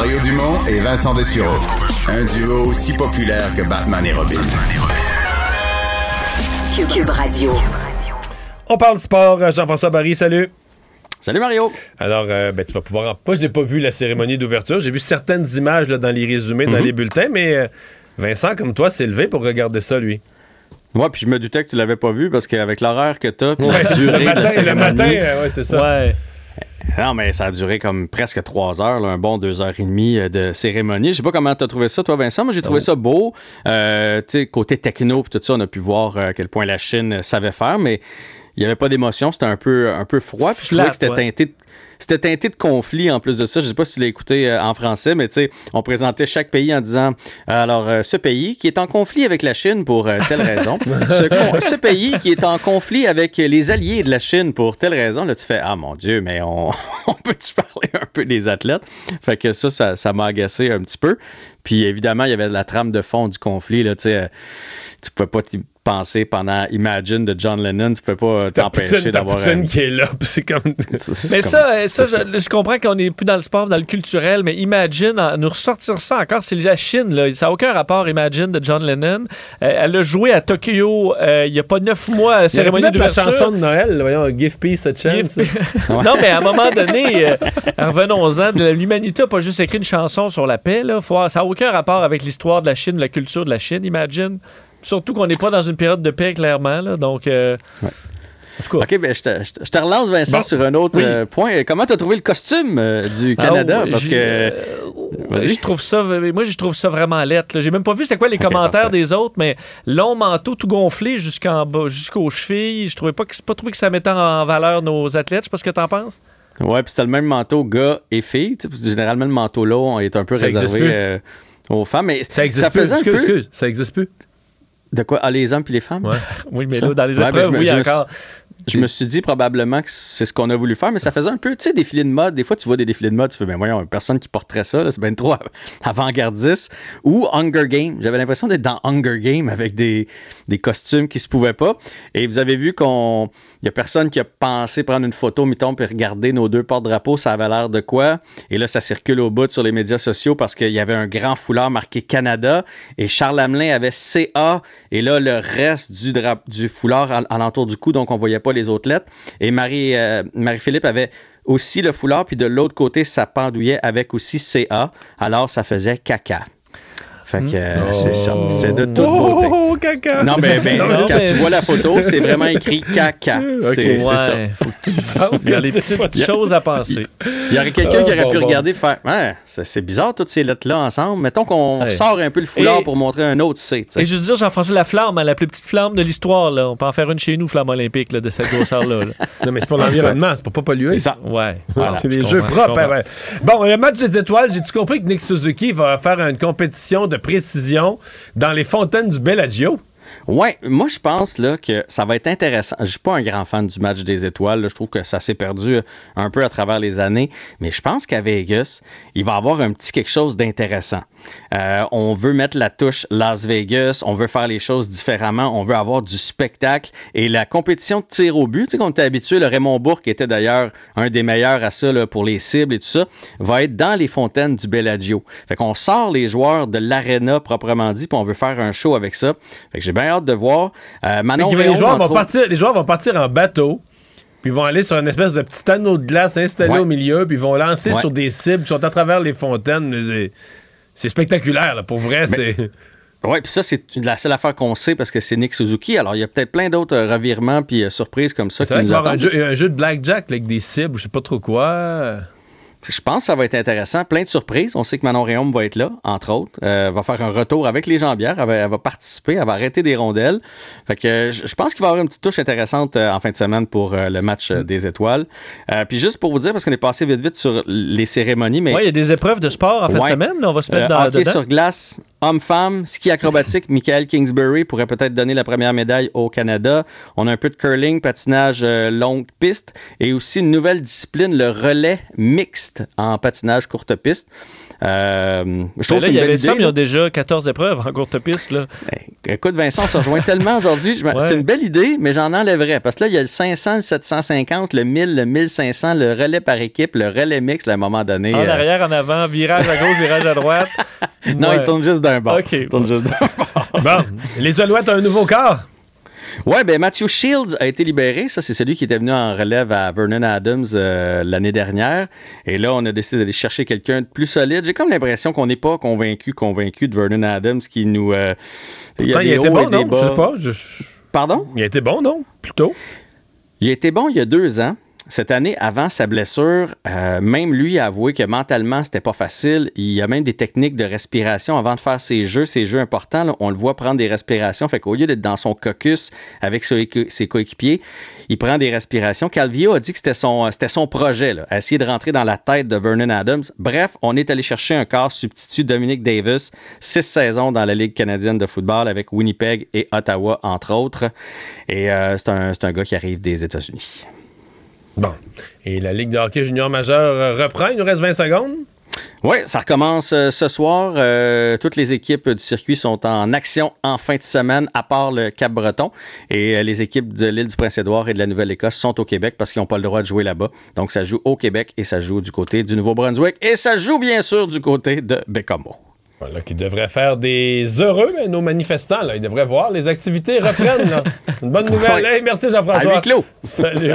Mario Dumont et Vincent Dessureau. Un duo aussi populaire que Batman et Robin. Cube Radio. On parle sport. Jean-François Barry, salut. Salut Mario. Alors, euh, ben, tu vas pouvoir. Moi, je n'ai pas vu la cérémonie d'ouverture. J'ai vu certaines images là, dans les résumés, dans Mhm. les bulletins, mais euh, Vincent, comme toi, s'est levé pour regarder ça, lui. Moi, puis je me doutais que tu l'avais pas vu parce qu'avec l'horaire que t'as, puis Ouais, la durée le de la matin, le matin, euh, ouais, c'est ça. Ouais. Non, mais ça a duré comme presque trois heures, là, un bon deux heures et demie euh, de cérémonie. Je sais pas comment t'as trouvé ça, toi, Vincent. Moi, j'ai trouvé ça beau. Euh, tu sais, côté techno, tout ça, on a pu voir euh, à quel point la Chine savait faire, mais il n'y avait pas d'émotion. C'était un peu, un peu froid. Puis je trouvais que c'était ouais. teinté C'était teinté de conflit en plus de ça. Je sais pas si tu l'as écouté euh, en français, mais tu sais, on présentait chaque pays en disant alors euh, ce pays qui est en conflit avec la Chine pour euh, telle raison, ce, pays qui est en conflit avec les alliés de la Chine pour telle raison. Là, tu fais ah mon Dieu, mais on, on peut-tu parler un peu des athlètes? Fait que ça, ça, ça m'a agacé un petit peu. Puis évidemment, il y avait la trame de fond du conflit. Là, tu sais, tu pouvais pas t'y penser pendant Imagine de John Lennon, tu peux pas t'empêcher d'avoir Poutine un- qui est là, c'est comme. Mais comme- ça, ça, je, je comprends qu'on est plus dans le sport, dans le culturel, mais Imagine, en- nous ressortir ça encore, c'est la Chine, là. Ça n'a aucun rapport, Imagine, de John Lennon. Euh, elle a joué à Tokyo euh, il n'y a pas neuf mois à la cérémonie mettre la chanson de Noël, là, voyons, Give Peace a Chance. Give- non, mais à un moment donné, euh, revenons-en, de l'humanité n'a pas juste écrit une chanson sur la paix. Là. Faut- ça n'a aucun rapport avec l'histoire de la Chine, la culture de la Chine, Imagine. Surtout qu'on n'est pas dans une période de paix, clairement. Là, donc, euh, tout cas, OK, ben, je, te, je te- relance, Vincent, Bon. sur un autre Oui. euh, point. Comment tu as trouvé le costume euh, du Canada? Ah, Parce j'ai- que. euh, je trouve ça, moi, je trouve ça vraiment lettre. J'ai même pas vu c'est quoi les commentaires parfait. des autres, mais long manteau tout gonflé jusqu'en bas, jusqu'aux chevilles. Je trouvais pas que pas trouvé que ça mettait en valeur nos athlètes. Je sais pas ce que t'en penses. Ouais, puis c'était le même manteau gars et filles. tu sais, Généralement, le manteau là est un peu Ça réservé plus. euh, aux femmes. Mais Ça existe plus. faisait un Excuse, peu. excuse, ça existe plus. De quoi? Ah, les hommes puis les femmes? Ouais. Oui, mais Ça? là, dans les Ouais, ben, épreuves, oui, me encore. Je me suis dit probablement que c'est ce qu'on a voulu faire, mais ça faisait un peu, tu sais, défilé de mode. Des fois, tu vois des défilés de mode, tu fais, ben voyons, personne qui porterait ça, c'est bien trop av- avant-gardiste. Ou Hunger Game. J'avais l'impression d'être dans Hunger Game avec des, des costumes qui se pouvaient pas. Et vous avez vu qu'on. Il y a personne qui a pensé prendre une photo, mettons, puis regarder nos deux porte-drapeaux, ça avait l'air de quoi? Et là, ça circule au bout sur les médias sociaux parce qu'il y avait un grand foulard marqué Canada et Charles Hamelin avait CA et là, le reste du, du foulard al- alentour du cou, donc on voyait pas les autres lettres. Et Marie, euh, Marie-Philippe avait aussi le foulard, puis de l'autre côté, ça pendouillait avec aussi CA. Alors, ça faisait caca. Fait que euh, c'est ça. C'est de toute beauté. Oh, caca! Non, mais, ben, Non, quand mais- tu vois la photo, c'est vraiment écrit caca. Ok. C'est ça. Faut que tu Il y a les c'est petites pas- choses à penser. Il y aurait quelqu'un Ah, qui aurait bon, pu bon. regarder et faire Ouais, c'est c'est bizarre toutes ces lettres-là ensemble. Mettons qu'on Ouais. sort un peu le foulard Et- pour montrer un autre C. tu sais. Et je veux dire, Jean-François, la flamme, hein, la plus petite flamme de l'histoire, là. On peut en faire une chez nous, flamme olympique, là, de cette grosseur-là. là. Non, mais c'est pour l'environnement, c'est pour pas polluer. C'est ça. Ouais. Voilà, c'est des jeux je propres. hein. Bon, le match des étoiles, j'ai-tu compris que Nick Suzuki va faire une compétition de précision dans les fontaines du Bellagio? Ouais, moi je pense là que ça va être intéressant. Je suis pas un grand fan du match des étoiles. Je trouve que ça s'est perdu euh, un peu à travers les années, mais je pense qu'à Vegas, il va y avoir un petit quelque chose d'intéressant. Euh, on veut mettre la touche Las Vegas, on veut faire les choses différemment, on veut avoir du spectacle et la compétition de tir au but, tu sais, qu'on était habitué, le Raymond Bourg qui était d'ailleurs un des meilleurs à ça pour les cibles et tout ça, va être dans les fontaines du Bellagio. Fait qu'on sort les joueurs de l'arena proprement dit, puis on veut faire un show avec ça. Fait que j'ai bien hâte de voir. Euh, Manon les, joueurs vont autres- partir, les joueurs vont partir en bateau, puis ils vont aller sur une espèce de petit anneau de glace installé Ouais. au milieu, puis ils vont lancer Ouais. sur des cibles qui sont à travers les fontaines. c'est- spectaculaire, là, pour vrai. c'est Oui, puis ça, c'est la seule affaire qu'on sait parce que c'est Nick Suzuki. Alors, il y a peut-être plein d'autres euh, revirements puis euh, surprises comme ça C'est vrai qu'il y un jeu, de blackjack là, avec des cibles, je sais pas trop quoi. Je pense que ça va être intéressant. Plein de surprises. On sait que Manon Réaume va être là, entre autres. Euh, va faire un retour avec les jambières. Elle va, elle va participer. Elle va arrêter des rondelles. Fait que euh, je, pense qu'il va y avoir une petite touche intéressante euh, en fin de semaine pour euh, le match euh, des étoiles. Euh, puis juste pour vous dire, parce qu'on est passé vite vite sur les cérémonies, mais Ouais, il y a des épreuves de sport en fin de semaine. là. on va se Euh, mettre dans, hockey dedans. sur glace, Homme-femme, ski acrobatique, Michael Kingsbury pourrait peut-être donner la première médaille au Canada. On a un peu de curling, patinage euh, longue piste et aussi une nouvelle discipline, le relais mixte en patinage courte piste. Euh, je Ben trouve là, que c'est il y avait idée. ça, mais ils là. ont déjà 14 épreuves en courte piste. Là. Ben, écoute, Vincent, on se rejoint tellement aujourd'hui. Ouais. C'est une belle idée, mais j'en enlèverais. Parce que là, il y a le 500, le 750, le 1000, le 1500, le relais par équipe, le relais mix, à un moment donné. En euh, arrière, en avant, virage à gauche, virage à droite. Non, Ouais. il tourne juste d'un bord. Il bon. juste d'un bord. Bon, les Alouettes ont un nouveau corps. Ouais, ben Matthew Shields a été libéré. Ça, c'est celui qui était venu en relève à Vernon Adams euh, l'année dernière. Et là, on a décidé d'aller chercher quelqu'un de plus solide. J'ai comme l'impression qu'on n'est pas convaincu, convaincu de Vernon Adams qui nous. euh, il y Pourtant, il des a été hauts bon, non? Je sais pas. je- Pardon? Il a été bon, non? Plutôt? Il a été bon il y a deux ans. Cette année, avant sa blessure, euh, même lui a avoué que mentalement, c'était pas facile. Il y a même des techniques de respiration avant de faire ses jeux, ses jeux importants. on le voit prendre des respirations. Fait qu'au lieu d'être dans son caucus avec ses équ- ses coéquipiers, il prend des respirations. Calvio a dit que c'était son, c'était son projet, essayer de rentrer dans la tête de Vernon Adams. Bref, on est allé chercher un corps substitut, Dominic Davis, six saisons dans la Ligue canadienne de football avec Winnipeg et Ottawa, entre autres. Et euh, c'est un, c'est un gars qui arrive des États-Unis. Bon. Et la Ligue de hockey junior majeur euh, reprend. Il nous reste 20 secondes. Oui, ça recommence euh, ce soir. Euh, toutes les équipes du circuit sont en action en fin de semaine, à part le Cap-Breton. Et euh, les équipes de l'île du Prince-Édouard et de la Nouvelle-Écosse sont au Québec parce qu'ils n'ont pas le droit de jouer là-bas. Donc, ça joue au Québec et ça joue du côté du Nouveau-Brunswick. Et ça joue bien sûr du côté de Bécomo. Voilà, qui devrait faire des heureux, mais nos manifestants, là, ils devraient voir. Les activités reprennent. là. Une bonne nouvelle. Hey, merci Jean-François. Salut.